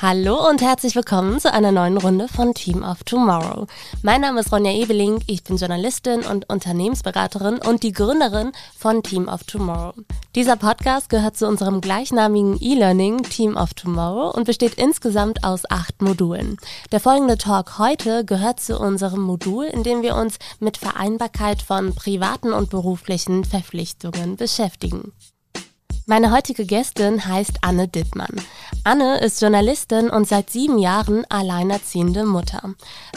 Hallo und herzlich willkommen zu einer neuen Runde von Team of Tomorrow. Mein Name ist Ronja Ebeling, ich bin Journalistin und Unternehmensberaterin und die Gründerin von Team of Tomorrow. Dieser Podcast gehört zu unserem gleichnamigen E-Learning Team of Tomorrow und besteht insgesamt aus acht Modulen. Der folgende Talk heute gehört zu unserem Modul, in dem wir uns mit Vereinbarkeit von privaten und beruflichen Verpflichtungen beschäftigen. Meine heutige Gästin heißt Anne Dittmann. Anne ist Journalistin und seit sieben Jahren alleinerziehende Mutter.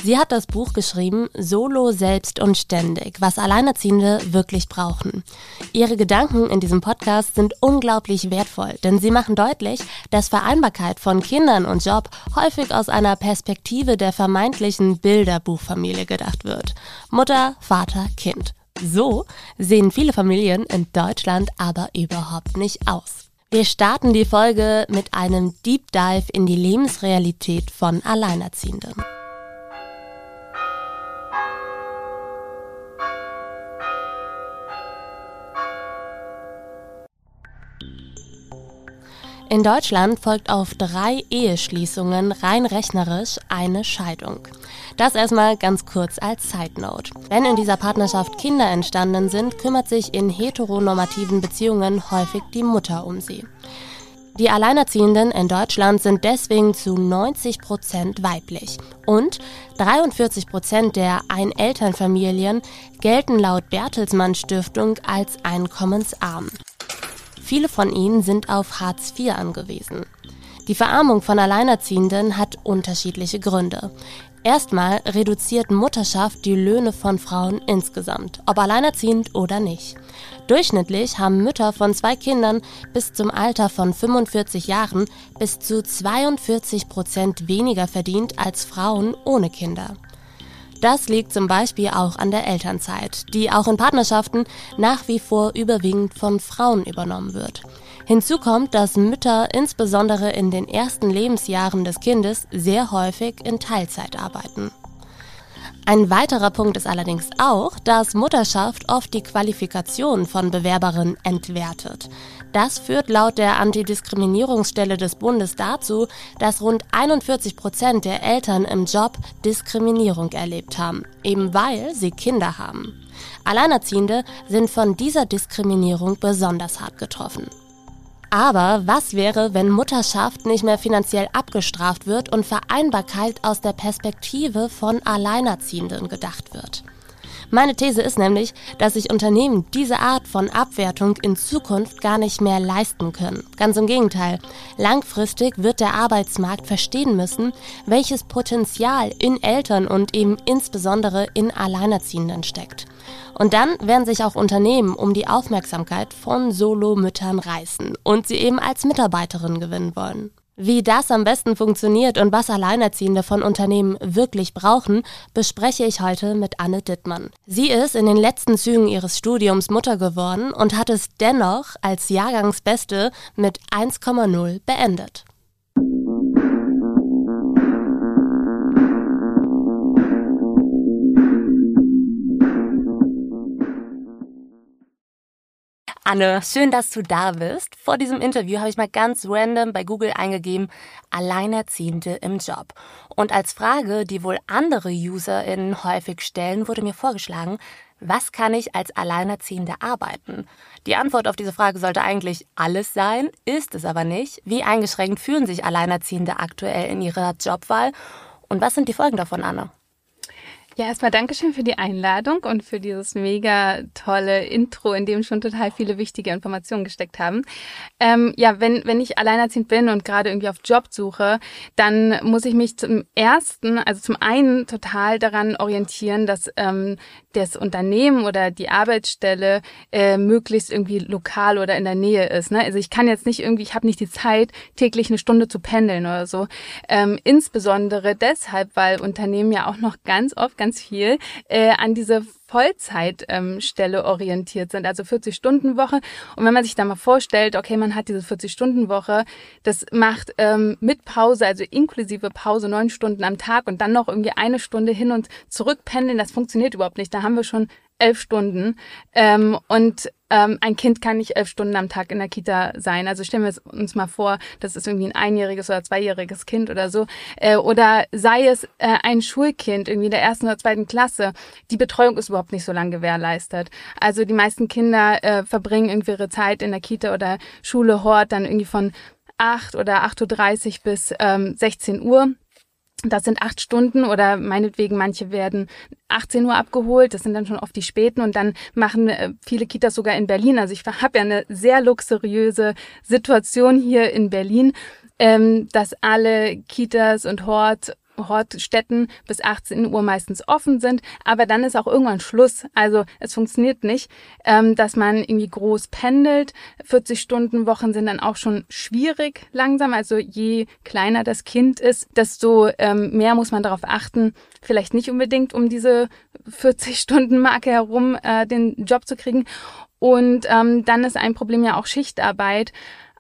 Sie hat das Buch geschrieben Solo, selbst und ständig, was Alleinerziehende wirklich brauchen. Ihre Gedanken in diesem Podcast sind unglaublich wertvoll, denn sie machen deutlich, dass Vereinbarkeit von Kindern und Job häufig aus einer Perspektive der vermeintlichen Bilderbuchfamilie gedacht wird. Mutter, Vater, Kind. So sehen viele Familien in Deutschland aber überhaupt nicht aus. Wir starten die Folge mit einem Deep Dive in die Lebensrealität von Alleinerziehenden. In Deutschland folgt auf drei Eheschließungen rein rechnerisch eine Scheidung. Das erstmal ganz kurz als Side Note. Wenn in dieser Partnerschaft Kinder entstanden sind, kümmert sich in heteronormativen Beziehungen häufig die Mutter um sie. Die Alleinerziehenden in Deutschland sind deswegen zu 90 Prozent weiblich und 43 Prozent der Einelternfamilien gelten laut Bertelsmann Stiftung als einkommensarm. Viele von ihnen sind auf Hartz IV angewiesen. Die Verarmung von Alleinerziehenden hat unterschiedliche Gründe. Erstmal reduziert Mutterschaft die Löhne von Frauen insgesamt, ob alleinerziehend oder nicht. Durchschnittlich haben Mütter von zwei Kindern bis zum Alter von 45 Jahren bis zu 42 Prozent weniger verdient als Frauen ohne Kinder. Das liegt zum Beispiel auch an der Elternzeit, die auch in Partnerschaften nach wie vor überwiegend von Frauen übernommen wird. Hinzu kommt, dass Mütter insbesondere in den ersten Lebensjahren des Kindes sehr häufig in Teilzeit arbeiten. Ein weiterer Punkt ist allerdings auch, dass Mutterschaft oft die Qualifikation von Bewerberinnen entwertet. Das führt laut der Antidiskriminierungsstelle des Bundes dazu, dass rund 41 Prozent der Eltern im Job Diskriminierung erlebt haben, eben weil sie Kinder haben. Alleinerziehende sind von dieser Diskriminierung besonders hart getroffen. Aber was wäre, wenn Mutterschaft nicht mehr finanziell abgestraft wird und Vereinbarkeit aus der Perspektive von Alleinerziehenden gedacht wird? Meine These ist nämlich, dass sich Unternehmen diese Art von Abwertung in Zukunft gar nicht mehr leisten können. Ganz im Gegenteil. Langfristig wird der Arbeitsmarkt verstehen müssen, welches Potenzial in Eltern und eben insbesondere in Alleinerziehenden steckt. Und dann werden sich auch Unternehmen um die Aufmerksamkeit von Solo-Müttern reißen und sie eben als Mitarbeiterin gewinnen wollen. Wie das am besten funktioniert und was Alleinerziehende von Unternehmen wirklich brauchen, bespreche ich heute mit Anne Dittmann. Sie ist in den letzten Zügen ihres Studiums Mutter geworden und hat es dennoch als Jahrgangsbeste mit 1,0 beendet. Anne, schön, dass du da bist. Vor diesem Interview habe ich mal ganz random bei Google eingegeben, Alleinerziehende im Job. Und als Frage, die wohl andere UserInnen häufig stellen, wurde mir vorgeschlagen, was kann ich als Alleinerziehende arbeiten? Die Antwort auf diese Frage sollte eigentlich alles sein, ist es aber nicht. Wie eingeschränkt fühlen sich Alleinerziehende aktuell in ihrer Jobwahl? Und was sind die Folgen davon, Anne? Ja, erstmal Dankeschön für die Einladung und für dieses mega tolle Intro, in dem schon total viele wichtige Informationen gesteckt haben. Ähm, ja, wenn, wenn ich alleinerziehend bin und gerade irgendwie auf Jobsuche, dann muss ich mich zum ersten, also zum einen total daran orientieren, dass ähm, das Unternehmen oder die Arbeitsstelle äh, möglichst irgendwie lokal oder in der Nähe ist. Ne? Also ich kann jetzt nicht irgendwie, ich habe nicht die Zeit, täglich eine Stunde zu pendeln oder so. Ähm, insbesondere deshalb, weil Unternehmen ja auch noch ganz oft ganz viel äh, an diese Vollzeitstelle ähm, orientiert sind, also 40-Stunden-Woche. Und wenn man sich da mal vorstellt, okay, man hat diese 40-Stunden-Woche, das macht ähm, mit Pause, also inklusive Pause, neun Stunden am Tag und dann noch irgendwie eine Stunde hin und zurück pendeln, das funktioniert überhaupt nicht. Da haben wir schon elf Stunden. Ähm, und ähm, ein Kind kann nicht elf Stunden am Tag in der Kita sein. Also stellen wir uns mal vor, das ist irgendwie ein einjähriges oder zweijähriges Kind oder so. Äh, oder sei es äh, ein Schulkind, irgendwie in der ersten oder zweiten Klasse. Die Betreuung ist überhaupt nicht so lange gewährleistet. Also die meisten Kinder äh, verbringen irgendwie ihre Zeit in der Kita oder Schule, Hort dann irgendwie von 8 oder 8.30 Uhr bis ähm, 16 Uhr. Das sind acht Stunden oder meinetwegen manche werden 18 Uhr abgeholt. Das sind dann schon oft die späten und dann machen äh, viele Kitas sogar in Berlin. Also ich habe ja eine sehr luxuriöse Situation hier in Berlin, ähm, dass alle Kitas und Hort Hortstätten bis 18 Uhr meistens offen sind, aber dann ist auch irgendwann Schluss. Also es funktioniert nicht, ähm, dass man irgendwie groß pendelt. 40 Stunden Wochen sind dann auch schon schwierig langsam. Also je kleiner das Kind ist, desto ähm, mehr muss man darauf achten, vielleicht nicht unbedingt um diese 40 Stunden Marke herum äh, den Job zu kriegen. Und ähm, dann ist ein Problem ja auch Schichtarbeit.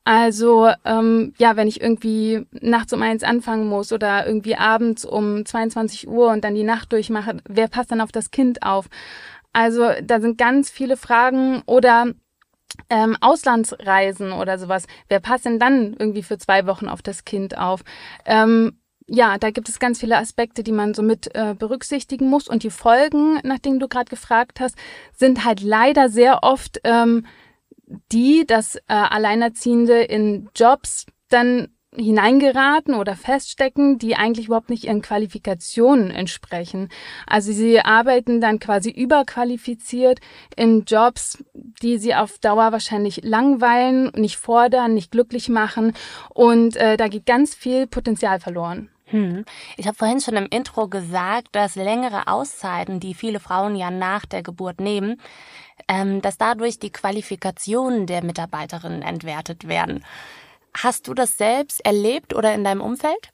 Also ähm, ja, wenn ich irgendwie nachts um eins anfangen muss oder irgendwie abends um 22 Uhr und dann die Nacht durchmache, wer passt dann auf das Kind auf? Also da sind ganz viele Fragen oder ähm, Auslandsreisen oder sowas. Wer passt denn dann irgendwie für zwei Wochen auf das Kind auf? Ähm, ja, da gibt es ganz viele Aspekte, die man so mit äh, berücksichtigen muss. Und die Folgen, nach denen du gerade gefragt hast, sind halt leider sehr oft ähm, die, dass äh, Alleinerziehende in Jobs dann hineingeraten oder feststecken, die eigentlich überhaupt nicht ihren Qualifikationen entsprechen. Also sie arbeiten dann quasi überqualifiziert in Jobs, die sie auf Dauer wahrscheinlich langweilen, nicht fordern, nicht glücklich machen und äh, da geht ganz viel Potenzial verloren. Hm. Ich habe vorhin schon im Intro gesagt, dass längere Auszeiten, die viele Frauen ja nach der Geburt nehmen, ähm, dass dadurch die Qualifikationen der Mitarbeiterinnen entwertet werden. Hast du das selbst erlebt oder in deinem Umfeld?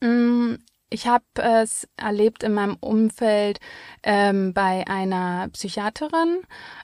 Mm, ich habe es erlebt in meinem Umfeld ähm, bei einer Psychiaterin,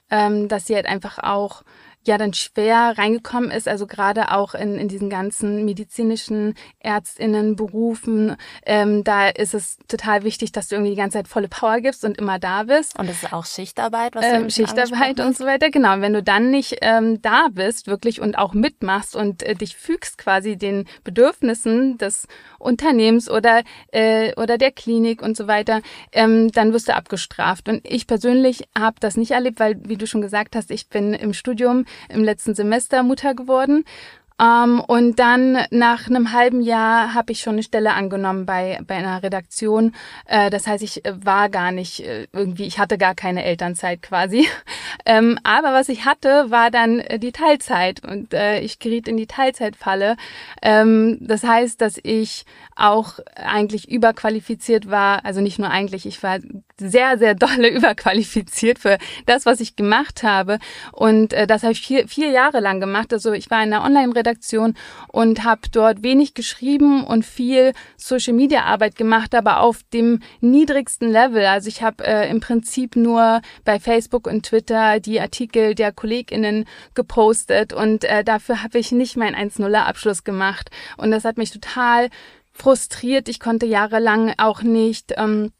ähm, dass sie halt einfach auch ja dann schwer reingekommen ist, also gerade auch in, in diesen ganzen medizinischen Ärztinnenberufen, ähm, da ist es total wichtig, dass du irgendwie die ganze Zeit volle Power gibst und immer da bist. Und es ist auch Schichtarbeit, was ähm, Schichtarbeit und so weiter, genau. Und wenn du dann nicht ähm, da bist, wirklich und auch mitmachst und äh, dich fügst quasi den Bedürfnissen des Unternehmens oder äh, oder der Klinik und so weiter, ähm, dann wirst du abgestraft. Und ich persönlich habe das nicht erlebt, weil, wie du schon gesagt hast, ich bin im Studium im letzten Semester Mutter geworden ähm, und dann nach einem halben Jahr habe ich schon eine Stelle angenommen bei, bei einer Redaktion. Äh, das heißt, ich äh, war gar nicht äh, irgendwie, ich hatte gar keine Elternzeit quasi. Ähm, aber was ich hatte, war dann äh, die Teilzeit und äh, ich geriet in die Teilzeitfalle. Ähm, das heißt, dass ich auch eigentlich überqualifiziert war, also nicht nur eigentlich, ich war sehr, sehr dolle überqualifiziert für das, was ich gemacht habe. Und äh, das habe ich vier, vier Jahre lang gemacht. Also ich war in einer Online-Redaktion und habe dort wenig geschrieben und viel Social-Media-Arbeit gemacht, aber auf dem niedrigsten Level. Also ich habe äh, im Prinzip nur bei Facebook und Twitter die Artikel der KollegInnen gepostet und äh, dafür habe ich nicht meinen 1-0er-Abschluss gemacht. Und das hat mich total frustriert. Ich konnte jahrelang auch nicht ähm,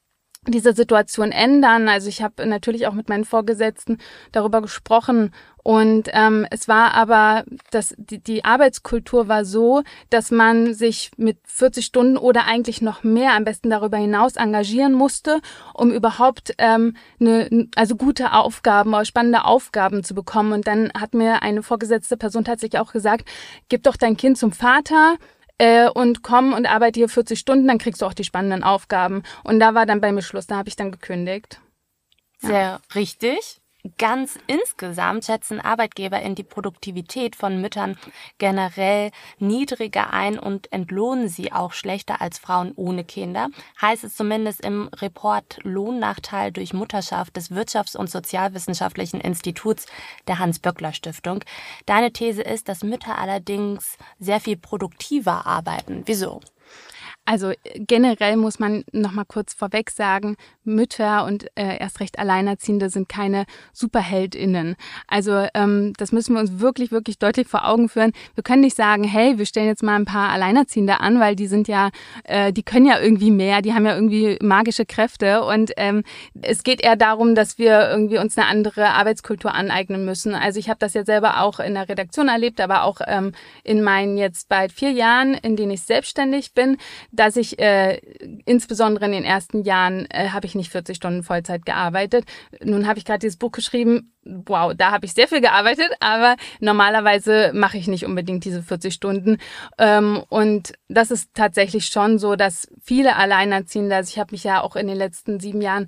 diese Situation ändern. Also ich habe natürlich auch mit meinen Vorgesetzten darüber gesprochen und ähm, es war aber, dass die, die Arbeitskultur war so, dass man sich mit 40 Stunden oder eigentlich noch mehr, am besten darüber hinaus engagieren musste, um überhaupt ähm, eine, also gute Aufgaben oder spannende Aufgaben zu bekommen. Und dann hat mir eine vorgesetzte Person tatsächlich auch gesagt, gib doch dein Kind zum Vater äh, und komm und arbeite hier 40 Stunden, dann kriegst du auch die spannenden Aufgaben. Und da war dann bei mir Schluss, da habe ich dann gekündigt. Sehr ja. richtig. Ganz insgesamt schätzen Arbeitgeber in die Produktivität von Müttern generell niedriger ein und entlohnen sie auch schlechter als Frauen ohne Kinder, heißt es zumindest im Report Lohnnachteil durch Mutterschaft des Wirtschafts- und Sozialwissenschaftlichen Instituts der Hans-Böckler-Stiftung. Deine These ist, dass Mütter allerdings sehr viel produktiver arbeiten. Wieso? Also generell muss man noch mal kurz vorweg sagen, Mütter und äh, erst recht Alleinerziehende sind keine Superheldinnen. Also ähm, das müssen wir uns wirklich, wirklich deutlich vor Augen führen. Wir können nicht sagen, hey, wir stellen jetzt mal ein paar Alleinerziehende an, weil die sind ja, äh, die können ja irgendwie mehr, die haben ja irgendwie magische Kräfte. Und ähm, es geht eher darum, dass wir irgendwie uns eine andere Arbeitskultur aneignen müssen. Also ich habe das ja selber auch in der Redaktion erlebt, aber auch ähm, in meinen jetzt bald vier Jahren, in denen ich selbstständig bin dass ich äh, insbesondere in den ersten Jahren äh, habe ich nicht 40 Stunden Vollzeit gearbeitet. Nun habe ich gerade dieses Buch geschrieben. Wow, da habe ich sehr viel gearbeitet, aber normalerweise mache ich nicht unbedingt diese 40 Stunden. Ähm, und das ist tatsächlich schon so, dass viele Alleinerziehende, also ich habe mich ja auch in den letzten sieben Jahren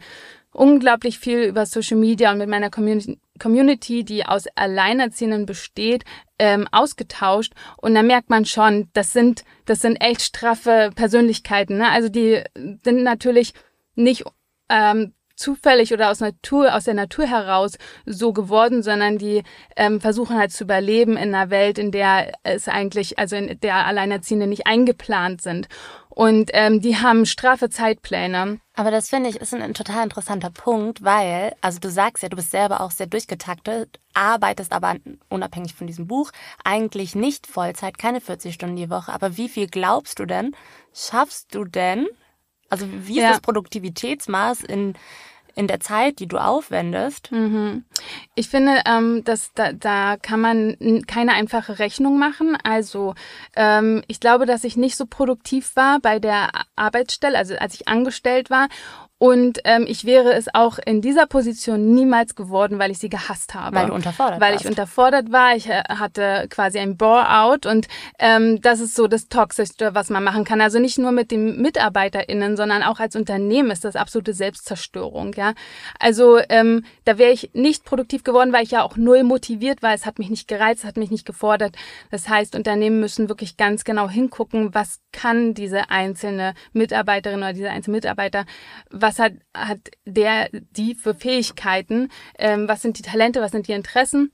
unglaublich viel über Social Media und mit meiner Community, die aus Alleinerziehenden besteht, ähm, ausgetauscht. Und da merkt man schon, das sind, das sind echt straffe Persönlichkeiten. Ne? Also die sind natürlich nicht ähm, zufällig oder aus Natur, aus der Natur heraus so geworden, sondern die ähm, versuchen halt zu überleben in einer Welt, in der es eigentlich, also in der Alleinerziehende nicht eingeplant sind. Und ähm, die haben straffe Zeitpläne. Aber das finde ich ist ein, ein, total interessanter Punkt, weil, also du sagst ja, du bist selber auch sehr durchgetaktet, arbeitest aber unabhängig von diesem Buch eigentlich nicht Vollzeit, keine 40 Stunden die Woche. Aber wie viel glaubst du denn, schaffst du denn? Also wie ist ja. das Produktivitätsmaß in in der Zeit, die du aufwendest. Mhm. Ich finde, ähm, dass da, da kann man keine einfache Rechnung machen. Also ähm, ich glaube, dass ich nicht so produktiv war bei der Arbeitsstelle, also als ich angestellt war und ähm, ich wäre es auch in dieser Position niemals geworden, weil ich sie gehasst habe. Weil du unterfordert Weil warst. ich unterfordert war. Ich äh, hatte quasi ein Bore-out und ähm, das ist so das Toxischste, was man machen kann. Also nicht nur mit den MitarbeiterInnen, sondern auch als Unternehmen ist das absolute Selbstzerstörung. Ja, Also ähm, da wäre ich nicht produktiv geworden, weil ich ja auch null motiviert war. Es hat mich nicht gereizt, hat mich nicht gefordert. Das heißt, Unternehmen müssen wirklich ganz genau hingucken, was kann diese einzelne Mitarbeiterin oder dieser einzelne Mitarbeiter, was was hat, hat der, die für Fähigkeiten, ähm, was sind die Talente, was sind die Interessen.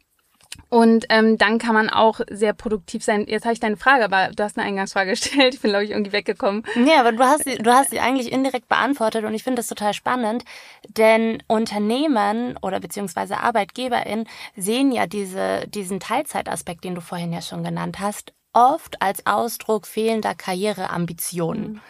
Und ähm, dann kann man auch sehr produktiv sein. Jetzt habe ich deine Frage, aber du hast eine Eingangsfrage gestellt. Ich bin, glaube ich, irgendwie weggekommen. Nee, aber du hast sie, du hast sie eigentlich indirekt beantwortet und ich finde das total spannend, denn Unternehmen oder beziehungsweise ArbeitgeberInnen sehen ja diese, diesen Teilzeitaspekt, den du vorhin ja schon genannt hast, oft als Ausdruck fehlender Karriereambitionen. Mhm.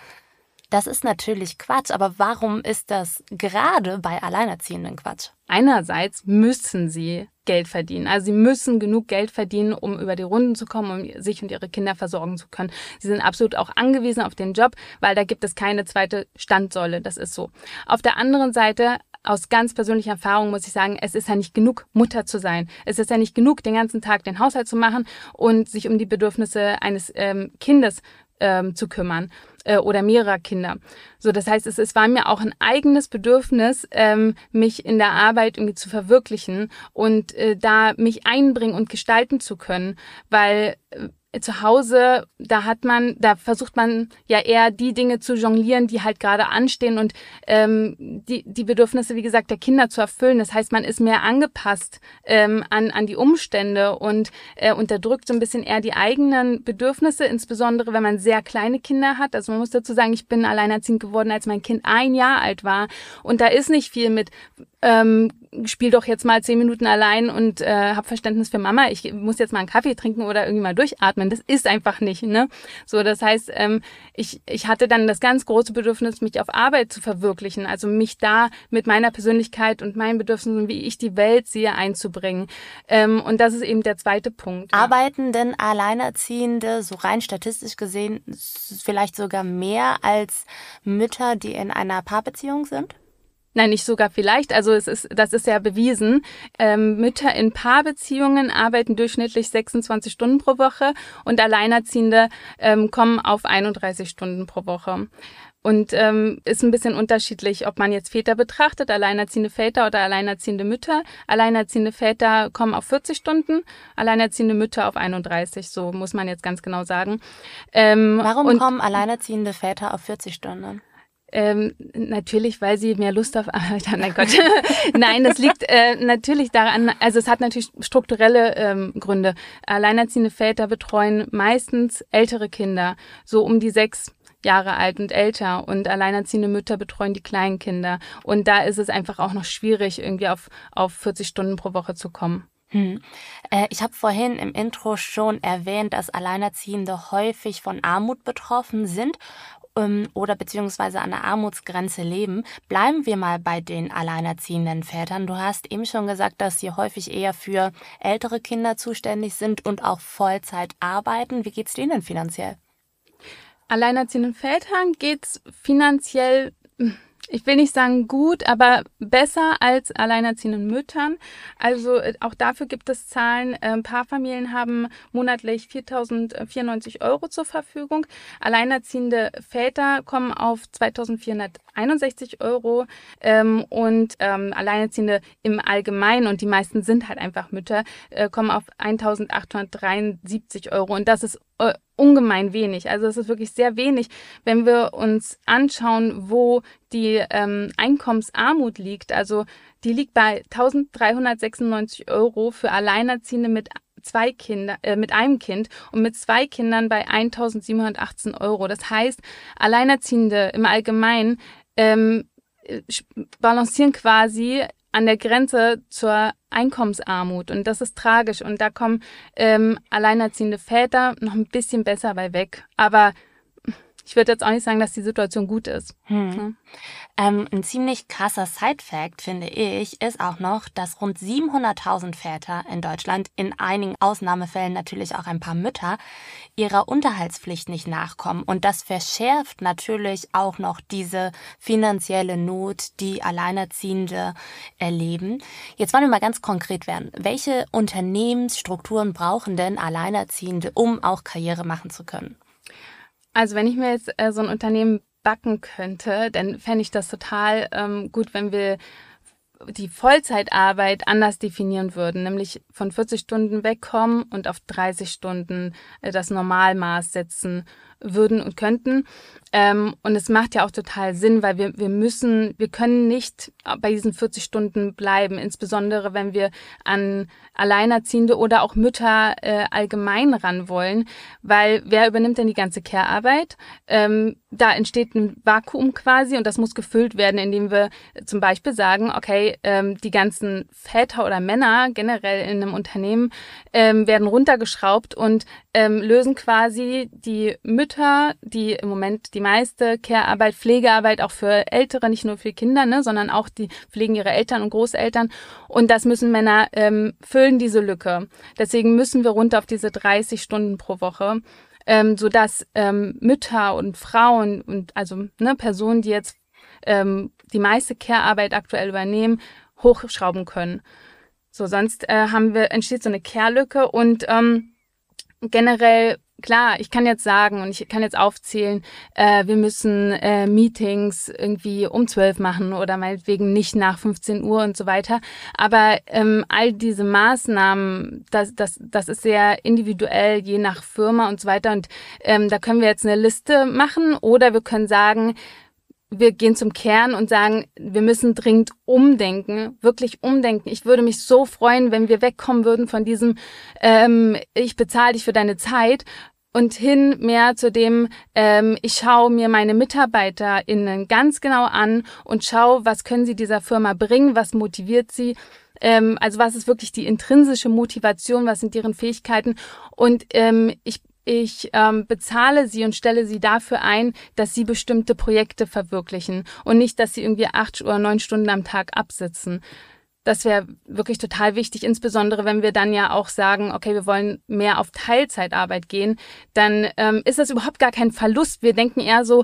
Das ist natürlich Quatsch, aber warum ist das gerade bei Alleinerziehenden Quatsch? Einerseits müssen sie Geld verdienen. Also sie müssen genug Geld verdienen, um über die Runden zu kommen, um sich und ihre Kinder versorgen zu können. Sie sind absolut auch angewiesen auf den Job, weil da gibt es keine zweite Standsäule. Das ist so. Auf der anderen Seite aus ganz persönlicher Erfahrung muss ich sagen, es ist ja nicht genug, Mutter zu sein. Es ist ja nicht genug, den ganzen Tag den Haushalt zu machen und sich um die Bedürfnisse eines ähm, Kindes ähm, zu kümmern äh, oder mehrerer Kinder. So, das heißt, es, es war mir auch ein eigenes Bedürfnis, ähm, mich in der Arbeit irgendwie zu verwirklichen und äh, da mich einbringen und gestalten zu können, weil äh, zu Hause, da hat man, da versucht man ja eher die Dinge zu jonglieren, die halt gerade anstehen und ähm, die, die Bedürfnisse, wie gesagt, der Kinder zu erfüllen. Das heißt, man ist mehr angepasst ähm, an, an die Umstände und äh, unterdrückt so ein bisschen eher die eigenen Bedürfnisse, insbesondere wenn man sehr kleine Kinder hat. Also man muss dazu sagen, ich bin alleinerziehend geworden, als mein Kind ein Jahr alt war und da ist nicht viel mit ähm, spiel doch jetzt mal zehn Minuten allein und äh, hab Verständnis für Mama. Ich muss jetzt mal einen Kaffee trinken oder irgendwie mal durchatmen. Das ist einfach nicht, ne? So, das heißt, ähm, ich, ich hatte dann das ganz große Bedürfnis, mich auf Arbeit zu verwirklichen, also mich da mit meiner Persönlichkeit und meinen Bedürfnissen, wie ich die Welt sehe, einzubringen. Ähm, und das ist eben der zweite Punkt. Ja. Denn Alleinerziehende, so rein statistisch gesehen, vielleicht sogar mehr als Mütter, die in einer Paarbeziehung sind? Nein, nicht sogar vielleicht. Also es ist, das ist ja bewiesen. Ähm, Mütter in Paarbeziehungen arbeiten durchschnittlich 26 Stunden pro Woche und Alleinerziehende ähm, kommen auf 31 Stunden pro Woche. Und ähm, ist ein bisschen unterschiedlich, ob man jetzt Väter betrachtet, alleinerziehende Väter oder alleinerziehende Mütter. Alleinerziehende Väter kommen auf 40 Stunden, alleinerziehende Mütter auf 31, so muss man jetzt ganz genau sagen. Ähm, Warum kommen alleinerziehende Väter auf 40 Stunden? Ähm, natürlich, weil sie mehr Lust auf Arbeit haben. Nein, Gott. Nein, das liegt äh, natürlich daran, also es hat natürlich strukturelle ähm, Gründe. Alleinerziehende Väter betreuen meistens ältere Kinder, so um die sechs Jahre alt und älter und alleinerziehende Mütter betreuen die kleinen Kinder. Und da ist es einfach auch noch schwierig, irgendwie auf, auf 40 Stunden pro Woche zu kommen. Hm. Äh, ich habe vorhin im Intro schon erwähnt, dass Alleinerziehende häufig von Armut betroffen sind oder beziehungsweise an der Armutsgrenze leben. Bleiben wir mal bei den alleinerziehenden Vätern. Du hast eben schon gesagt, dass sie häufig eher für ältere Kinder zuständig sind und auch Vollzeit arbeiten. Wie geht's denen finanziell? Alleinerziehenden Vätern geht's finanziell ich will nicht sagen gut, aber besser als alleinerziehenden Müttern. Also äh, auch dafür gibt es Zahlen. Ein paar Familien haben monatlich 4.094 Euro zur Verfügung. Alleinerziehende Väter kommen auf 2.461 Euro ähm, und ähm, Alleinerziehende im Allgemeinen, und die meisten sind halt einfach Mütter, äh, kommen auf 1.873 Euro. Und das ist äh, ungemein wenig. Also es ist wirklich sehr wenig, wenn wir uns anschauen, wo die ähm, Einkommensarmut liegt. Also die liegt bei 1396 Euro für Alleinerziehende mit zwei Kinder, äh, mit einem Kind und mit zwei Kindern bei 1718 Euro. Das heißt, Alleinerziehende im Allgemeinen ähm, balancieren quasi an der Grenze zur Einkommensarmut und das ist tragisch und da kommen ähm, alleinerziehende Väter noch ein bisschen besser bei weg. Aber ich würde jetzt auch nicht sagen, dass die Situation gut ist. Hm. Ja. Ähm, ein ziemlich krasser Side-Fact, finde ich, ist auch noch, dass rund 700.000 Väter in Deutschland, in einigen Ausnahmefällen natürlich auch ein paar Mütter, ihrer Unterhaltspflicht nicht nachkommen. Und das verschärft natürlich auch noch diese finanzielle Not, die Alleinerziehende erleben. Jetzt wollen wir mal ganz konkret werden. Welche Unternehmensstrukturen brauchen denn Alleinerziehende, um auch Karriere machen zu können? Also wenn ich mir jetzt äh, so ein Unternehmen backen könnte, dann fände ich das total ähm, gut, wenn wir die Vollzeitarbeit anders definieren würden, nämlich von 40 Stunden wegkommen und auf 30 Stunden äh, das Normalmaß setzen würden und könnten. Ähm, und es macht ja auch total Sinn, weil wir, wir müssen, wir können nicht bei diesen 40 Stunden bleiben, insbesondere wenn wir an Alleinerziehende oder auch Mütter äh, allgemein ran wollen, weil wer übernimmt denn die ganze Care-Arbeit? Ähm, da entsteht ein Vakuum quasi und das muss gefüllt werden, indem wir zum Beispiel sagen, okay, ähm, die ganzen Väter oder Männer generell in einem Unternehmen ähm, werden runtergeschraubt und ähm, lösen quasi die Mütter, die im Moment die meiste Care-Arbeit, Pflegearbeit auch für Ältere, nicht nur für Kinder, ne, sondern auch die pflegen ihre Eltern und Großeltern. Und das müssen Männer ähm, füllen, diese Lücke. Deswegen müssen wir runter auf diese 30 Stunden pro Woche. Ähm, so dass ähm, Mütter und Frauen und also ne, Personen, die jetzt ähm, die meiste Care-Arbeit aktuell übernehmen, hochschrauben können. So, sonst äh, haben wir, entsteht so eine Care-Lücke und ähm, generell klar, ich kann jetzt sagen und ich kann jetzt aufzählen, äh, wir müssen äh, Meetings irgendwie um zwölf machen oder meinetwegen nicht nach 15 Uhr und so weiter. Aber ähm, all diese Maßnahmen, das, das, das ist sehr individuell, je nach Firma und so weiter. Und ähm, da können wir jetzt eine Liste machen oder wir können sagen, wir gehen zum Kern und sagen, wir müssen dringend umdenken, wirklich umdenken. Ich würde mich so freuen, wenn wir wegkommen würden von diesem, ähm, ich bezahle dich für deine Zeit und hin mehr zu dem, ähm, ich schaue mir meine MitarbeiterInnen ganz genau an und schaue, was können sie dieser Firma bringen, was motiviert sie. Ähm, also was ist wirklich die intrinsische Motivation, was sind deren Fähigkeiten. Und ähm, ich ich ähm, bezahle sie und stelle sie dafür ein, dass sie bestimmte Projekte verwirklichen und nicht, dass sie irgendwie acht oder neun Stunden am Tag absitzen. Das wäre wirklich total wichtig, insbesondere wenn wir dann ja auch sagen, okay, wir wollen mehr auf Teilzeitarbeit gehen, dann ähm, ist das überhaupt gar kein Verlust. Wir denken eher so,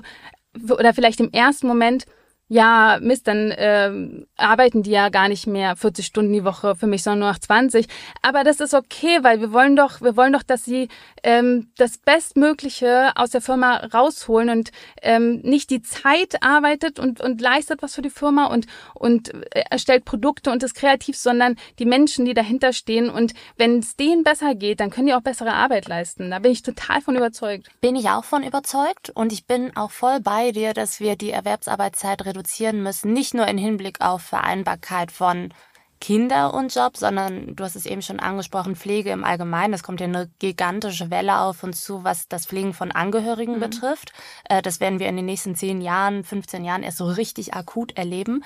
oder vielleicht im ersten Moment, ja, Mist, dann ähm, arbeiten die ja gar nicht mehr 40 Stunden die Woche für mich, sondern nur noch 20. Aber das ist okay, weil wir wollen doch, wir wollen doch, dass sie ähm, das Bestmögliche aus der Firma rausholen und ähm, nicht die Zeit arbeitet und, und leistet was für die Firma und, und äh, erstellt Produkte und ist kreativ, sondern die Menschen, die dahinter stehen. Und wenn es denen besser geht, dann können die auch bessere Arbeit leisten. Da bin ich total von überzeugt. Bin ich auch von überzeugt und ich bin auch voll bei dir, dass wir die Erwerbsarbeitszeit reduzieren müssen, nicht nur in Hinblick auf Vereinbarkeit von Kinder und Job, sondern du hast es eben schon angesprochen, Pflege im Allgemeinen. Es kommt ja eine gigantische Welle auf uns zu, was das Pflegen von Angehörigen mhm. betrifft. Äh, das werden wir in den nächsten zehn Jahren, 15 Jahren erst so richtig akut erleben.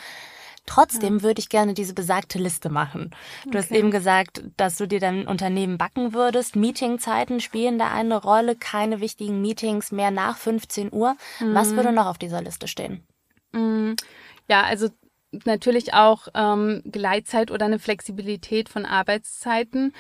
Trotzdem ja. würde ich gerne diese besagte Liste machen. Du okay. hast eben gesagt, dass du dir dein Unternehmen backen würdest. Meetingzeiten spielen da eine Rolle, keine wichtigen Meetings mehr nach 15 Uhr. Mhm. Was würde noch auf dieser Liste stehen? Mhm. Ja, also natürlich auch ähm, Gleitzeit oder eine Flexibilität von Arbeitszeiten.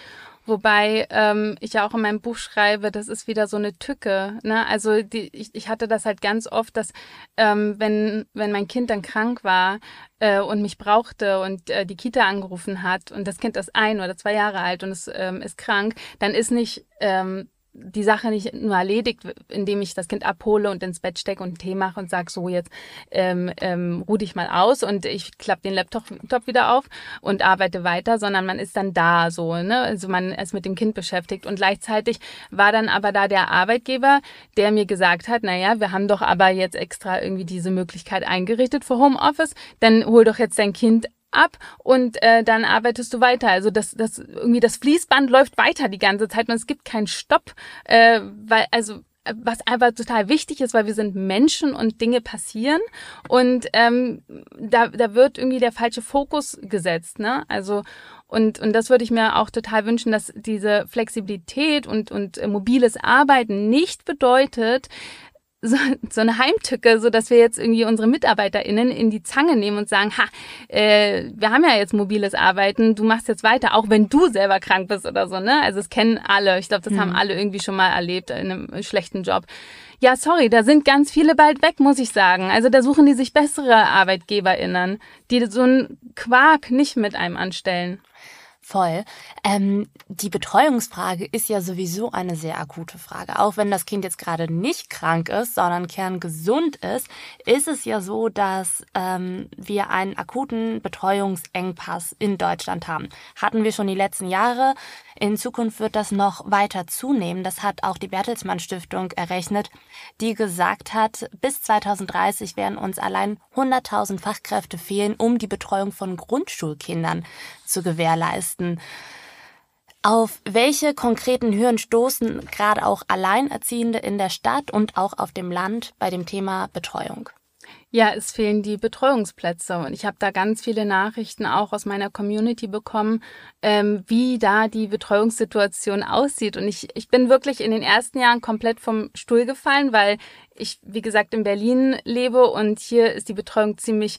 Wobei ähm, ich ja auch in meinem Buch schreibe, das ist wieder so eine Tücke. Ne? Also die, ich, ich hatte das halt ganz oft, dass ähm, wenn, wenn mein Kind dann krank war äh, und mich brauchte und äh, die Kita angerufen hat und das Kind ist ein oder zwei Jahre alt und es ähm, ist krank, dann ist nicht ähm, die Sache nicht nur erledigt, indem ich das Kind abhole und ins Bett stecke und Tee mache und sage, so jetzt ähm, ähm, ruh dich mal aus und ich klappe den Laptop wieder auf und arbeite weiter, sondern man ist dann da so, ne? Also man ist mit dem Kind beschäftigt und gleichzeitig war dann aber da der Arbeitgeber, der mir gesagt hat, naja, wir haben doch aber jetzt extra irgendwie diese Möglichkeit eingerichtet für Homeoffice, dann hol doch jetzt dein Kind ab und äh, dann arbeitest du weiter. Also das, das irgendwie das Fließband läuft weiter die ganze Zeit und es gibt keinen Stopp, äh, weil also was einfach total wichtig ist, weil wir sind Menschen und Dinge passieren und ähm, da, da wird irgendwie der falsche Fokus gesetzt, ne? Also und, und das würde ich mir auch total wünschen, dass diese Flexibilität und, und mobiles Arbeiten nicht bedeutet, so, so eine Heimtücke, so dass wir jetzt irgendwie unsere MitarbeiterInnen in die Zange nehmen und sagen, ha, äh, wir haben ja jetzt mobiles Arbeiten, du machst jetzt weiter, auch wenn du selber krank bist oder so, ne? Also es kennen alle. Ich glaube, das mhm. haben alle irgendwie schon mal erlebt in einem schlechten Job. Ja, sorry, da sind ganz viele bald weg, muss ich sagen. Also da suchen die sich bessere ArbeitgeberInnen, die so einen Quark nicht mit einem anstellen. Voll. Ähm, die Betreuungsfrage ist ja sowieso eine sehr akute Frage. Auch wenn das Kind jetzt gerade nicht krank ist, sondern kerngesund ist, ist es ja so, dass ähm, wir einen akuten Betreuungsengpass in Deutschland haben. Hatten wir schon die letzten Jahre. In Zukunft wird das noch weiter zunehmen. Das hat auch die Bertelsmann Stiftung errechnet, die gesagt hat, bis 2030 werden uns allein 100.000 Fachkräfte fehlen, um die Betreuung von Grundschulkindern zu gewährleisten. Auf welche konkreten Hürden stoßen gerade auch Alleinerziehende in der Stadt und auch auf dem Land bei dem Thema Betreuung? Ja, es fehlen die Betreuungsplätze und ich habe da ganz viele Nachrichten auch aus meiner Community bekommen, ähm, wie da die Betreuungssituation aussieht. Und ich, ich bin wirklich in den ersten Jahren komplett vom Stuhl gefallen, weil ich, wie gesagt, in Berlin lebe und hier ist die Betreuung ziemlich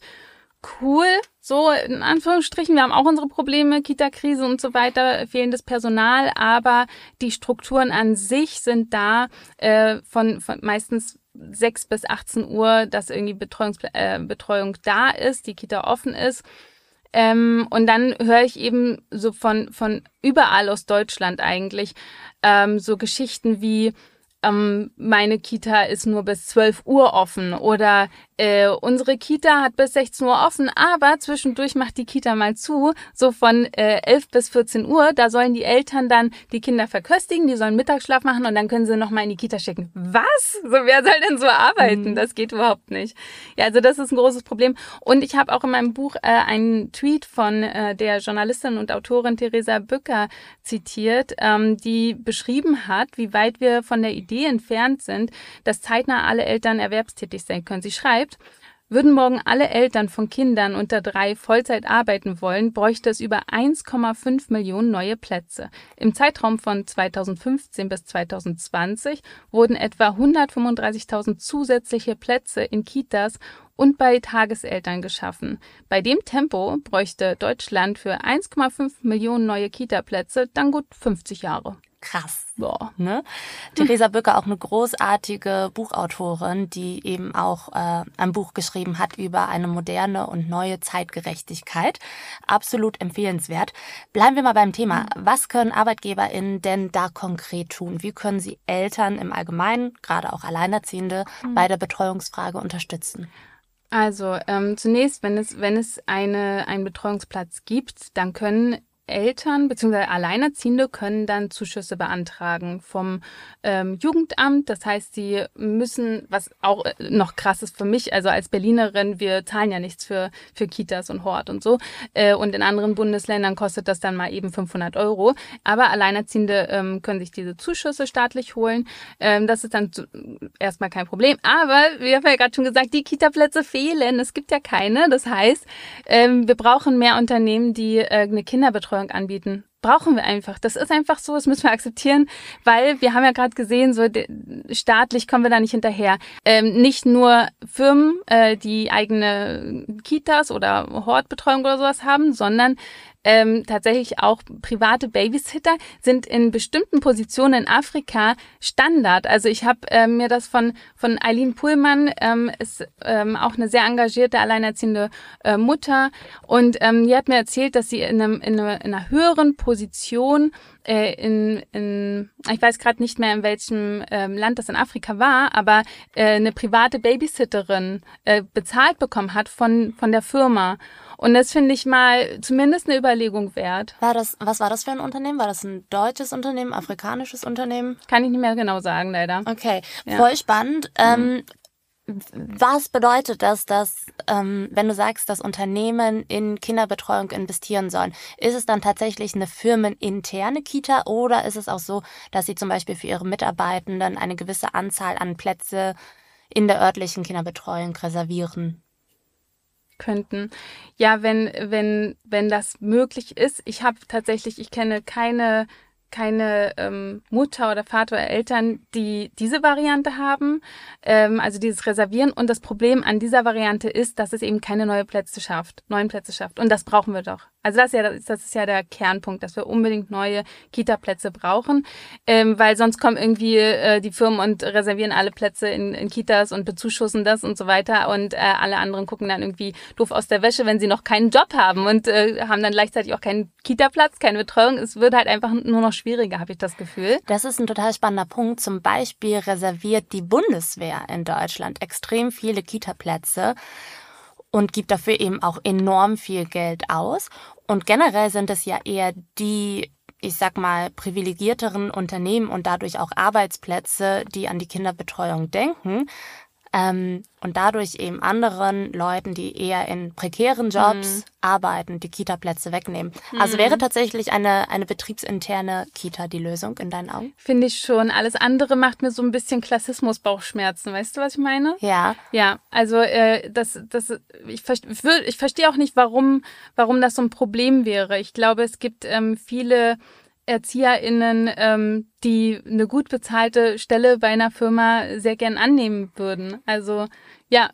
cool, so in Anführungsstrichen. Wir haben auch unsere Probleme, Kita-Krise und so weiter, fehlendes Personal, aber die Strukturen an sich sind da äh, von, von meistens 6 bis 18 Uhr, dass irgendwie Betreuungs äh, Betreuung da ist, die Kita offen ist. Ähm, und dann höre ich eben so von, von überall aus Deutschland eigentlich ähm, so Geschichten wie, ähm, meine Kita ist nur bis 12 Uhr offen oder äh, unsere Kita hat bis 16 Uhr offen, aber zwischendurch macht die Kita mal zu, so von äh, 11 bis 14 Uhr. Da sollen die Eltern dann die Kinder verköstigen, die sollen Mittagsschlaf machen und dann können sie nochmal in die Kita schicken. Was? So, wer soll denn so arbeiten? Mhm. Das geht überhaupt nicht. Ja, also das ist ein großes Problem. Und ich habe auch in meinem Buch äh, einen Tweet von äh, der Journalistin und Autorin Theresa Bücker zitiert, ähm, die beschrieben hat, wie weit wir von der Idee entfernt sind, dass zeitnah alle Eltern erwerbstätig sein können. Sie schreibt, schreibt, würden morgen alle Eltern von Kindern unter drei Vollzeit arbeiten wollen, bräuchte es über 1,5 Millionen neue Plätze. Im Zeitraum von 2015 bis 2020 wurden etwa 135.000 zusätzliche Plätze in Kitas und bei Tageseltern geschaffen. Bei dem Tempo bräuchte Deutschland für 1,5 Millionen neue Kita-Plätze dann gut 50 Jahre krass. Boah, ne? Theresa Bücker auch eine großartige Buchautorin, die eben auch äh, ein Buch geschrieben hat über eine moderne und neue Zeitgerechtigkeit. Absolut empfehlenswert. Bleiben wir mal beim Thema. Was können ArbeitgeberInnen denn da konkret tun? Wie können sie Eltern im Allgemeinen, gerade auch Alleinerziehende, mhm. bei der Betreuungsfrage unterstützen? Also ähm, zunächst, wenn es, wenn es eine, einen Betreuungsplatz gibt, dann können Eltern bzw. Alleinerziehende können dann Zuschüsse beantragen vom ähm, Jugendamt. Das heißt, sie müssen, was auch äh, noch krass ist für mich, also als Berlinerin, wir zahlen ja nichts für, für Kitas und Hort und so. Äh, und in anderen Bundesländern kostet das dann mal eben 500 Euro. Aber Alleinerziehende ähm, können sich diese Zuschüsse staatlich holen. Ähm, das ist dann zu, erstmal kein Problem. Aber wir haben ja gerade schon gesagt, die Kita-Plätze fehlen. Es gibt ja keine. Das heißt, ähm, wir brauchen mehr Unternehmen, die äh, eine Kinderbetreuung anbieten brauchen wir einfach. Das ist einfach so, das müssen wir akzeptieren, weil wir haben ja gerade gesehen, so staatlich kommen wir da nicht hinterher. Ähm, nicht nur Firmen, äh, die eigene Kitas oder Hortbetreuung oder sowas haben, sondern ähm, tatsächlich auch private Babysitter sind in bestimmten Positionen in Afrika Standard. Also ich habe äh, mir das von von Eileen Pullmann, ähm, ist ähm, auch eine sehr engagierte alleinerziehende äh, Mutter und ähm, die hat mir erzählt, dass sie in, einem, in, einer, in einer höheren Position äh, in, in, ich weiß gerade nicht mehr, in welchem ähm, Land das in Afrika war, aber äh, eine private Babysitterin äh, bezahlt bekommen hat von, von der Firma. Und das finde ich mal zumindest eine Überlegung wert. War das, was war das für ein Unternehmen? War das ein deutsches Unternehmen, afrikanisches Unternehmen? Kann ich nicht mehr genau sagen, leider. Okay, ja. voll spannend. Mhm. Ähm, was bedeutet das, dass, ähm, wenn du sagst, dass Unternehmen in Kinderbetreuung investieren sollen, ist es dann tatsächlich eine firmeninterne Kita oder ist es auch so, dass sie zum Beispiel für ihre Mitarbeitenden eine gewisse Anzahl an Plätze in der örtlichen Kinderbetreuung reservieren? Könnten. Ja, wenn, wenn, wenn das möglich ist. Ich habe tatsächlich, ich kenne keine keine ähm, Mutter oder Vater oder Eltern, die diese Variante haben, ähm, also dieses Reservieren. Und das Problem an dieser Variante ist, dass es eben keine neue Plätze schafft, neuen Plätze schafft. Und das brauchen wir doch. Also das ist ja, das ist ja der Kernpunkt, dass wir unbedingt neue Kita-Plätze brauchen, ähm, weil sonst kommen irgendwie äh, die Firmen und reservieren alle Plätze in, in Kitas und bezuschussen das und so weiter und äh, alle anderen gucken dann irgendwie doof aus der Wäsche, wenn sie noch keinen Job haben und äh, haben dann gleichzeitig auch keinen Kita-Platz, keine Betreuung. Es wird halt einfach nur noch schwieriger, habe ich das Gefühl. Das ist ein total spannender Punkt. Zum Beispiel reserviert die Bundeswehr in Deutschland extrem viele Kita-Plätze und gibt dafür eben auch enorm viel Geld aus. Und generell sind es ja eher die, ich sag mal, privilegierteren Unternehmen und dadurch auch Arbeitsplätze, die an die Kinderbetreuung denken, ähm, und dadurch eben anderen Leuten, die eher in prekären Jobs mhm. arbeiten, die Kita-Plätze wegnehmen. Mhm. Also wäre tatsächlich eine, eine betriebsinterne Kita die Lösung in deinen Augen? Finde ich schon. Alles andere macht mir so ein bisschen Klassismus-Bauchschmerzen. Weißt du, was ich meine? Ja. Ja, also äh, das, das, ich, ich, ich verstehe auch nicht, warum, warum das so ein Problem wäre. Ich glaube, es gibt ähm, viele ErzieherInnen, ähm, die eine gut bezahlte Stelle bei einer Firma sehr gern annehmen würden. Also ja,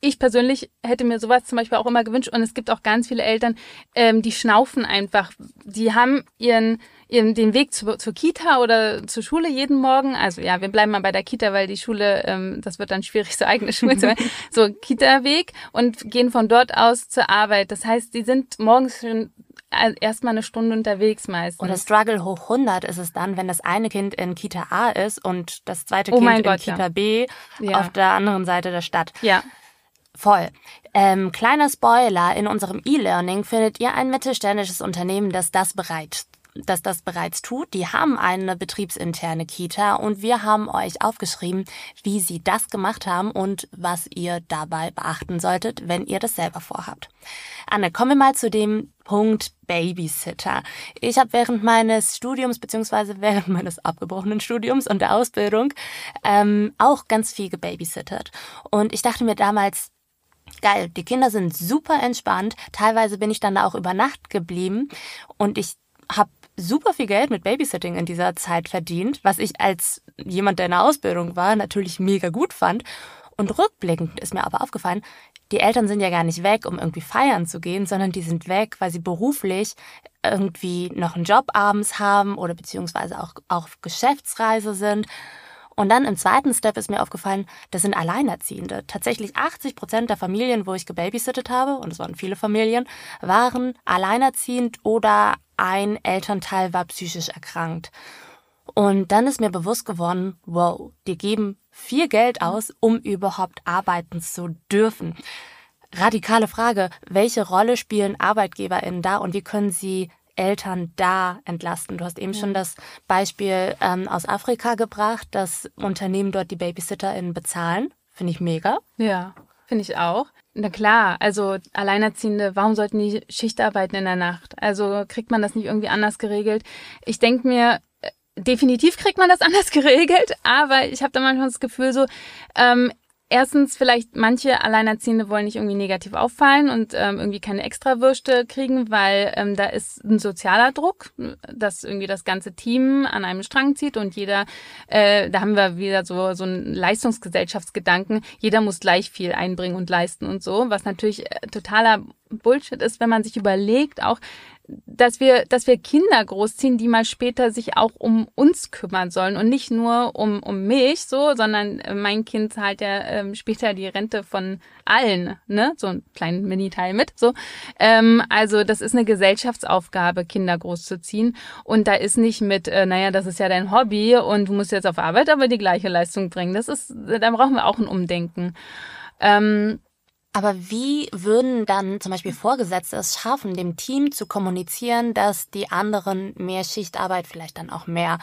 ich persönlich hätte mir sowas zum Beispiel auch immer gewünscht und es gibt auch ganz viele Eltern, ähm, die schnaufen einfach. Die haben ihren, ihren den Weg zu, zur Kita oder zur Schule jeden Morgen. Also ja, wir bleiben mal bei der Kita, weil die Schule, ähm, das wird dann schwierig, so eigene Schule zu machen. So Kita-Weg und gehen von dort aus zur Arbeit. Das heißt, die sind morgens schon erstmal eine Stunde unterwegs meistens. Oder Struggle hoch 100 ist es dann, wenn das eine Kind in Kita A ist und das zweite oh Kind in Gott, Kita ja. B ja. auf der anderen Seite der Stadt. Ja. Voll. Ähm, kleiner Spoiler, in unserem E-Learning findet ihr ein mittelständisches Unternehmen, das das bereit das das bereits tut. Die haben eine betriebsinterne Kita und wir haben euch aufgeschrieben, wie sie das gemacht haben und was ihr dabei beachten solltet, wenn ihr das selber vorhabt. Anne, kommen wir mal zu dem Punkt Babysitter. Ich habe während meines Studiums beziehungsweise während meines abgebrochenen Studiums und der Ausbildung ähm, auch ganz viel gebabysittert. Und ich dachte mir damals, geil, die Kinder sind super entspannt. Teilweise bin ich dann da auch über Nacht geblieben und ich habe super viel Geld mit Babysitting in dieser Zeit verdient, was ich als jemand, der in der Ausbildung war, natürlich mega gut fand. Und rückblickend ist mir aber aufgefallen, die Eltern sind ja gar nicht weg, um irgendwie feiern zu gehen, sondern die sind weg, weil sie beruflich irgendwie noch einen Job abends haben oder beziehungsweise auch auf Geschäftsreise sind. Und dann im zweiten Step ist mir aufgefallen, das sind Alleinerziehende. Tatsächlich 80 Prozent der Familien, wo ich gebabysittet habe, und es waren viele Familien, waren alleinerziehend oder ein Elternteil war psychisch erkrankt. Und dann ist mir bewusst geworden, wow, die geben viel Geld aus, um überhaupt arbeiten zu dürfen. Radikale Frage, welche Rolle spielen ArbeitgeberInnen da und wie können sie Eltern da entlasten? Du hast eben ja. schon das Beispiel ähm, aus Afrika gebracht, dass Unternehmen dort die BabysitterInnen bezahlen. Finde ich mega. Ja, finde ich auch. Na klar, also Alleinerziehende, warum sollten die Schicht arbeiten in der Nacht? Also kriegt man das nicht irgendwie anders geregelt? Ich denke mir, äh, definitiv kriegt man das anders geregelt, aber ich habe da manchmal das Gefühl so, ähm, erstens vielleicht manche Alleinerziehende wollen nicht irgendwie negativ auffallen und ähm, irgendwie keine Extrawürste kriegen, weil ähm, da ist ein sozialer Druck, dass irgendwie das ganze Team an einem Strang zieht und jeder, äh, da haben wir wieder so so einen Leistungsgesellschaftsgedanken, jeder muss gleich viel einbringen und leisten und so, was natürlich äh, totaler Bullshit ist, wenn man sich überlegt, auch dass wir, dass wir Kinder großziehen, die mal später sich auch um uns kümmern sollen und nicht nur um, um mich so, sondern äh, mein Kind zahlt ja ähm, später die Rente von allen, ne, so einen kleinen Mini-Teil mit, so. Ähm, also das ist eine Gesellschaftsaufgabe, Kinder großzuziehen und da ist nicht mit, äh, naja, das ist ja dein Hobby und du musst jetzt auf Arbeit aber die gleiche Leistung bringen. Das ist, da brauchen wir auch ein Umdenken. Ähm, aber wie würden dann zum Beispiel Vorgesetzte es schaffen, dem Team zu kommunizieren, dass die anderen mehr Schichtarbeit, vielleicht dann auch mehr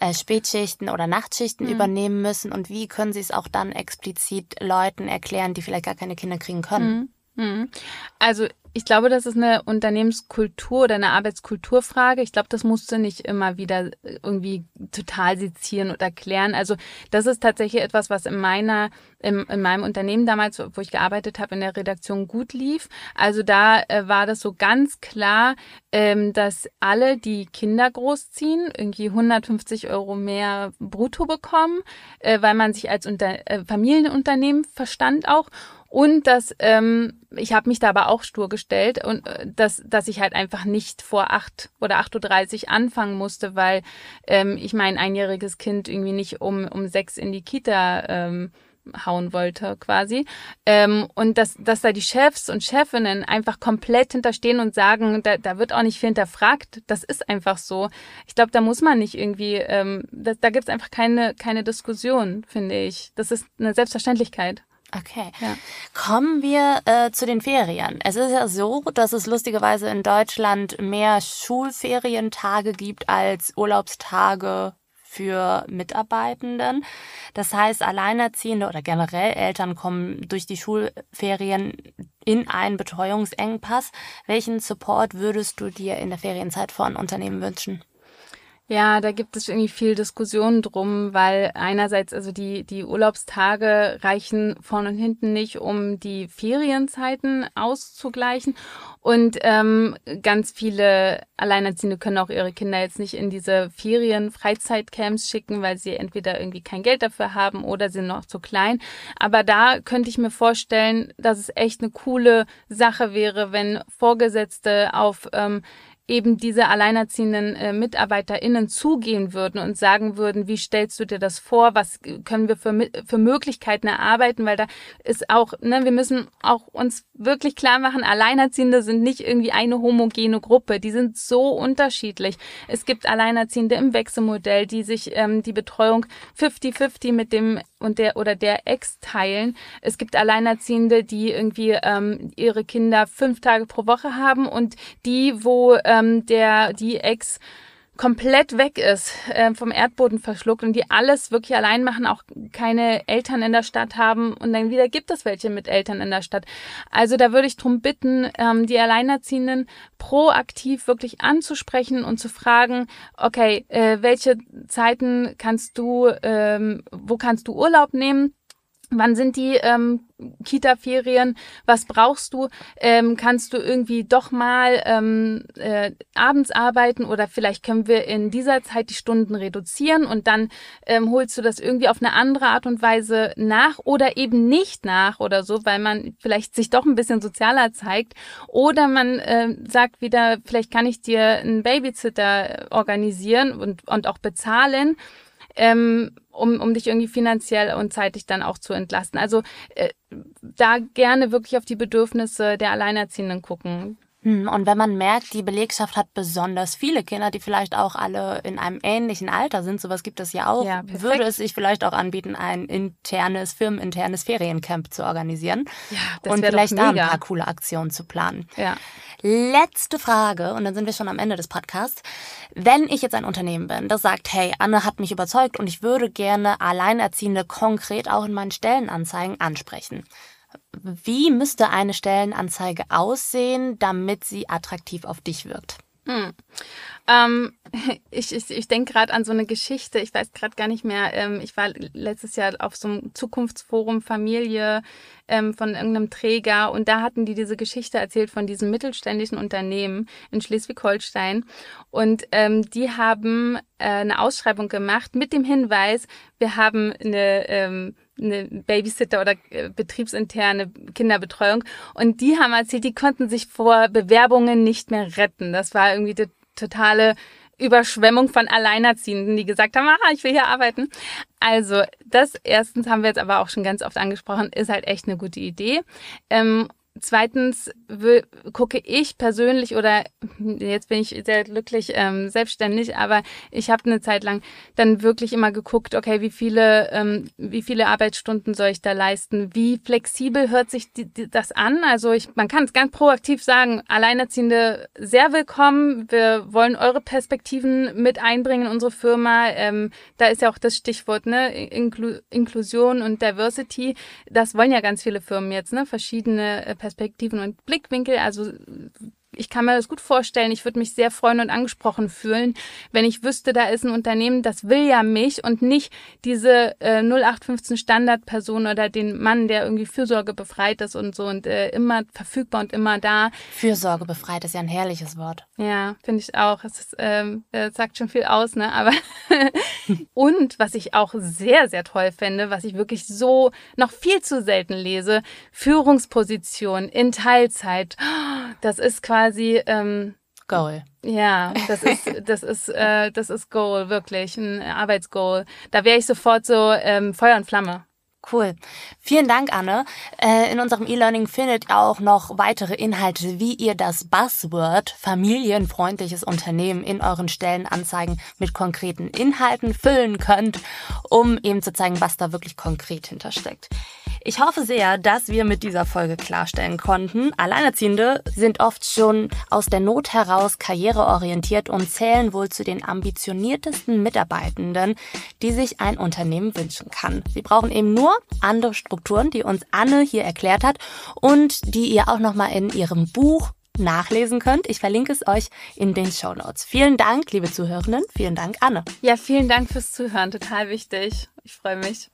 äh, Spätschichten oder Nachtschichten mhm. übernehmen müssen? Und wie können sie es auch dann explizit Leuten erklären, die vielleicht gar keine Kinder kriegen können? Mhm. mhm. Also ich glaube, das ist eine Unternehmenskultur oder eine Arbeitskulturfrage. Ich glaube, das musst du nicht immer wieder irgendwie total sezieren oder erklären. Also das ist tatsächlich etwas, was in meiner, in, in meinem Unternehmen damals, wo ich gearbeitet habe, in der Redaktion gut lief. Also da äh, war das so ganz klar, ähm, dass alle, die Kinder großziehen, irgendwie 150 Euro mehr brutto bekommen, äh, weil man sich als Unter äh, Familienunternehmen verstand auch und dass ähm, ich habe mich da aber auch stur gestellt und äh, dass, dass ich halt einfach nicht vor acht oder 8.30 Uhr anfangen musste, weil ähm, ich mein einjähriges Kind irgendwie nicht um, um sechs in die Kita ähm, hauen wollte quasi. Ähm, und dass, dass da die Chefs und Chefinnen einfach komplett hinterstehen und sagen, da, da wird auch nicht viel hinterfragt. Das ist einfach so. Ich glaube, da muss man nicht irgendwie, ähm, da, da gibt es einfach keine, keine Diskussion, finde ich. Das ist eine Selbstverständlichkeit. Okay. Ja. Kommen wir äh, zu den Ferien. Es ist ja so, dass es lustigerweise in Deutschland mehr Schulferientage gibt als Urlaubstage für Mitarbeitenden. Das heißt, Alleinerziehende oder generell Eltern kommen durch die Schulferien in einen Betreuungsengpass. Welchen Support würdest du dir in der Ferienzeit von Unternehmen wünschen? Ja, da gibt es irgendwie viel Diskussion drum, weil einerseits also die, die Urlaubstage reichen vorne und hinten nicht, um die Ferienzeiten auszugleichen. Und ähm, ganz viele Alleinerziehende können auch ihre Kinder jetzt nicht in diese Ferien-Freizeitcamps schicken, weil sie entweder irgendwie kein Geld dafür haben oder sind noch zu klein. Aber da könnte ich mir vorstellen, dass es echt eine coole Sache wäre, wenn Vorgesetzte auf ähm, eben diese alleinerziehenden äh, MitarbeiterInnen zugehen würden und sagen würden, wie stellst du dir das vor? Was können wir für, für Möglichkeiten erarbeiten? Weil da ist auch, ne, wir müssen auch uns wirklich klar machen, Alleinerziehende sind nicht irgendwie eine homogene Gruppe. Die sind so unterschiedlich. Es gibt Alleinerziehende im Wechselmodell, die sich ähm, die Betreuung 50-50 mit dem und der oder der Ex teilen. Es gibt Alleinerziehende, die irgendwie ähm, ihre Kinder fünf Tage pro Woche haben und die, wo ähm, der die Ex komplett weg ist, äh, vom Erdboden verschluckt und die alles wirklich allein machen, auch keine Eltern in der Stadt haben und dann wieder gibt es welche mit Eltern in der Stadt. Also da würde ich drum bitten, ähm, die Alleinerziehenden proaktiv wirklich anzusprechen und zu fragen, okay, äh, welche Zeiten kannst du, ähm, wo kannst du Urlaub nehmen? Wann sind die ähm, Kita-Ferien? Was brauchst du? Ähm, kannst du irgendwie doch mal ähm, äh, abends arbeiten oder vielleicht können wir in dieser Zeit die Stunden reduzieren und dann ähm, holst du das irgendwie auf eine andere Art und Weise nach oder eben nicht nach oder so, weil man vielleicht sich doch ein bisschen sozialer zeigt oder man äh, sagt wieder, vielleicht kann ich dir einen Babysitter organisieren und, und auch bezahlen ähm, um, um dich irgendwie finanziell und zeitlich dann auch zu entlasten. Also äh, da gerne wirklich auf die Bedürfnisse der Alleinerziehenden gucken. Hm, und wenn man merkt, die Belegschaft hat besonders viele Kinder, die vielleicht auch alle in einem ähnlichen Alter sind, sowas gibt es ja auch, ja, würde es sich vielleicht auch anbieten, ein internes, firmeninternes Feriencamp zu organisieren ja, das und vielleicht da ein paar coole Aktionen zu planen. Ja. Letzte Frage, und dann sind wir schon am Ende des Podcasts. Wenn ich jetzt ein Unternehmen bin, das sagt, hey, Anne hat mich überzeugt und ich würde gerne Alleinerziehende konkret auch in meinen Stellenanzeigen ansprechen. Wie müsste eine Stellenanzeige aussehen, damit sie attraktiv auf dich wirkt? Hm. Ähm, ich ich, ich denke gerade an so eine Geschichte, ich weiß gerade gar nicht mehr. Ähm, ich war letztes Jahr auf so einem Zukunftsforum Familie ähm, von irgendeinem Träger und da hatten die diese Geschichte erzählt von diesem mittelständischen Unternehmen in Schleswig-Holstein. Und ähm, die haben äh, eine Ausschreibung gemacht mit dem Hinweis, wir haben eine ähm, eine Babysitter oder äh, betriebsinterne Kinderbetreuung. Und die haben erzählt, die konnten sich vor Bewerbungen nicht mehr retten. Das war irgendwie die totale Überschwemmung von Alleinerziehenden, die gesagt haben, ah, ich will hier arbeiten. Also, das erstens haben wir jetzt aber auch schon ganz oft angesprochen, ist halt echt eine gute Idee. Ähm, Zweitens gucke ich persönlich oder jetzt bin ich sehr glücklich ähm, selbstständig, aber ich habe eine Zeit lang dann wirklich immer geguckt, okay, wie viele ähm, wie viele Arbeitsstunden soll ich da leisten? Wie flexibel hört sich die, die, das an? Also ich, man kann es ganz proaktiv sagen, Alleinerziehende sehr willkommen. Wir wollen eure Perspektiven mit einbringen in unsere Firma. Ähm, da ist ja auch das Stichwort ne Inklu Inklusion und Diversity. Das wollen ja ganz viele Firmen jetzt, ne verschiedene äh, Perspektiven und Blickwinkel. Also ich kann mir das gut vorstellen. Ich würde mich sehr freuen und angesprochen fühlen, wenn ich wüsste, da ist ein Unternehmen, das will ja mich und nicht diese äh, 0815 Standardperson oder den Mann, der irgendwie Fürsorge befreit ist und so und äh, immer verfügbar und immer da. Fürsorge befreit ist ja ein herrliches Wort. Ja, finde ich auch. Es ist, ähm, äh, sagt schon viel aus, ne? Aber und was ich auch sehr, sehr toll fände, was ich wirklich so noch viel zu selten lese, Führungsposition in Teilzeit. Das ist quasi ähm, Goal. Ja, das ist das ist äh, das ist Goal wirklich ein Arbeitsgoal. Da wäre ich sofort so ähm, Feuer und Flamme. Cool. Vielen Dank, Anne. Äh, in unserem E-Learning findet ihr auch noch weitere Inhalte, wie ihr das Buzzword familienfreundliches Unternehmen in euren Stellenanzeigen mit konkreten Inhalten füllen könnt, um eben zu zeigen, was da wirklich konkret hintersteckt. Ich hoffe sehr, dass wir mit dieser Folge klarstellen konnten. Alleinerziehende sind oft schon aus der Not heraus karriereorientiert und zählen wohl zu den ambitioniertesten Mitarbeitenden, die sich ein Unternehmen wünschen kann. Sie brauchen eben nur andere Strukturen, die uns Anne hier erklärt hat und die ihr auch nochmal in ihrem Buch nachlesen könnt. Ich verlinke es euch in den Show Notes. Vielen Dank, liebe Zuhörenden. Vielen Dank, Anne. Ja, vielen Dank fürs Zuhören. Total wichtig. Ich freue mich.